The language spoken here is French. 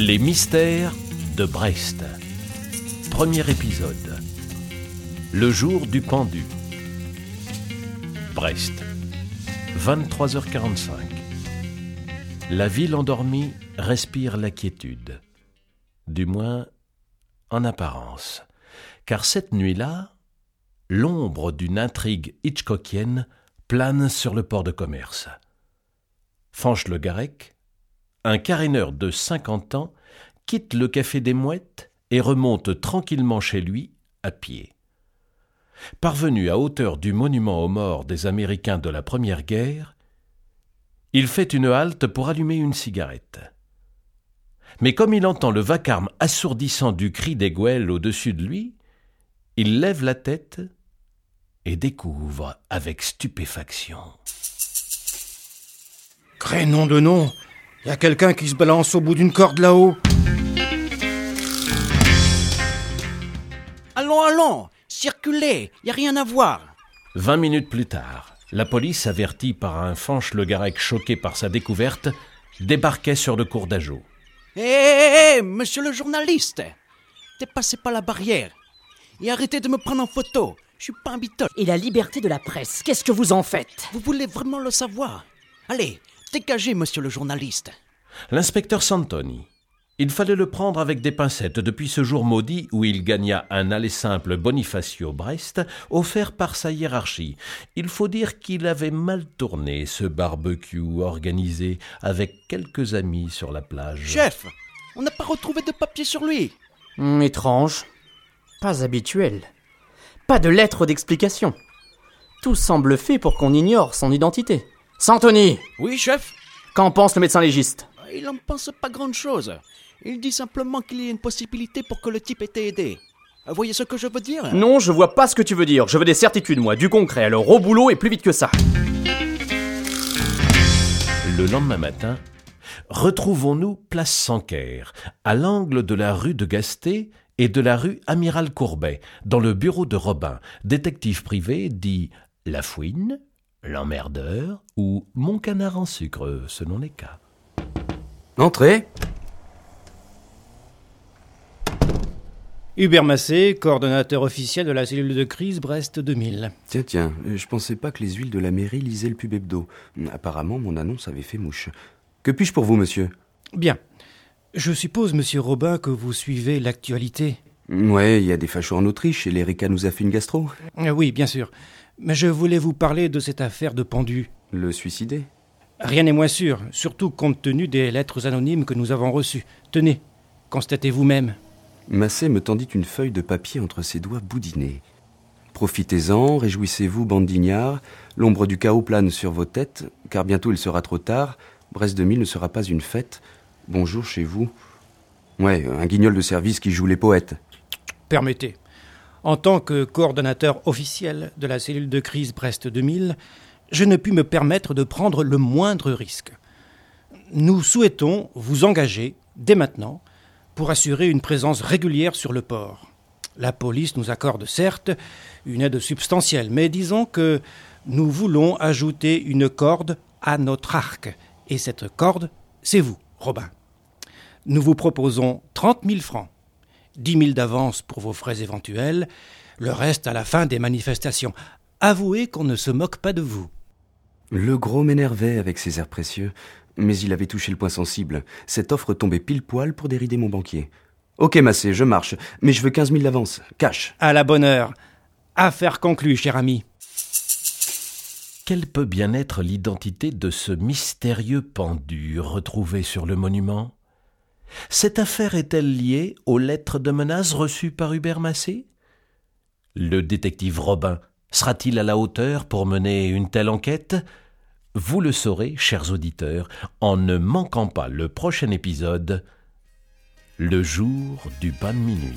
Les mystères de Brest. Premier épisode. Le jour du pendu. Brest. 23h45. La ville endormie respire la quiétude. Du moins, en apparence. Car cette nuit-là, l'ombre d'une intrigue hitchcockienne plane sur le port de commerce. Fanche-le-Garec, un caréneur de cinquante ans, quitte le café des Mouettes et remonte tranquillement chez lui à pied. Parvenu à hauteur du monument aux morts des Américains de la Première Guerre, il fait une halte pour allumer une cigarette. Mais comme il entend le vacarme assourdissant du cri des gouelles au-dessus de lui, il lève la tête et découvre avec stupéfaction. Crénom de nom Y a quelqu'un qui se balance au bout d'une corde là-haut Allons, allons Circulez Y a rien à voir Vingt minutes plus tard, la police, avertie par un fanche le Garec choqué par sa découverte, débarquait sur le cours d'Ajo. Hé, hé, hé, monsieur le journaliste Dépassez pas la barrière et arrêtez de me prendre en photo. Je suis pas un bitol. Et la liberté de la presse, qu'est-ce que vous en faites? Vous voulez vraiment le savoir? Allez, dégagez, monsieur le journaliste. L'inspecteur Santoni. Il fallait le prendre avec des pincettes depuis ce jour maudit où il gagna un aller simple Bonifacio Brest, offert par sa hiérarchie. Il faut dire qu'il avait mal tourné ce barbecue organisé avec quelques amis sur la plage. Chef, on n'a pas retrouvé de papier sur lui. Hum, étrange. Pas habituel. Pas de lettre d'explication. Tout semble fait pour qu'on ignore son identité. Santoni Oui, chef Qu'en pense le médecin légiste? Il n'en pense pas grand-chose. Il dit simplement qu'il y a une possibilité pour que le type ait été aidé. Vous voyez ce que je veux dire? Non, je vois pas ce que tu veux dire. Je veux des certitudes, moi, du concret. Alors au boulot et plus vite que ça. Le lendemain matin, retrouvons-nous place Sanquer, à l'angle de la rue de Gasté et de la rue Amiral Courbet, dans le bureau de Robin, détective privé dit La Fouine, l'emmerdeur ou Mon canard en sucre, selon les cas. Entrez. Hubert Massé, coordonnateur officiel de la cellule de crise Brest 2000. Tiens, tiens, euh, je pensais pas que les huiles de la mairie lisaient le pub hebdo. Apparemment, mon annonce avait fait mouche. Que puis-je pour vous, monsieur? Bien. Je suppose, monsieur Robin, que vous suivez l'actualité. Ouais, il y a des fachos en Autriche et l'Erika nous a fait une gastro. Euh, Oui, bien sûr. Mais je voulais vous parler de cette affaire de pendu. Le suicider Rien n'est moins sûr, surtout compte tenu des lettres anonymes que nous avons reçues. Tenez, constatez vous-même. Massé me tendit une feuille de papier entre ses doigts boudinés. Profitez-en, réjouissez-vous, bande d'ignards. L'ombre du chaos plane sur vos têtes, car bientôt il sera trop tard. Brest 2000 ne sera pas une fête. Bonjour chez vous. Ouais, un guignol de service qui joue les poètes. Permettez. En tant que coordonnateur officiel de la cellule de crise Brest 2000, je ne puis me permettre de prendre le moindre risque. Nous souhaitons vous engager, dès maintenant, pour assurer une présence régulière sur le port. La police nous accorde certes une aide substantielle, mais disons que nous voulons ajouter une corde à notre arc. Et cette corde, c'est vous, Robin. Nous vous proposons 30 000 francs, 10 000 d'avance pour vos frais éventuels, le reste à la fin des manifestations. Avouez qu'on ne se moque pas de vous. Le gros m'énervait avec ses airs précieux, mais il avait touché le point sensible. Cette offre tombait pile poil pour dérider mon banquier. Ok, Massé, je marche, mais je veux 15 000 d'avance. Cash. À la bonne heure. Affaire conclue, cher ami. Quelle peut bien être l'identité de ce mystérieux pendu retrouvé sur le monument? Cette affaire est-elle liée aux lettres de menaces reçues par Hubert Massé? Le détective Robin sera-t-il à la hauteur pour mener une telle enquête? Vous le saurez, chers auditeurs, en ne manquant pas le prochain épisode, le jour du bain de minuit.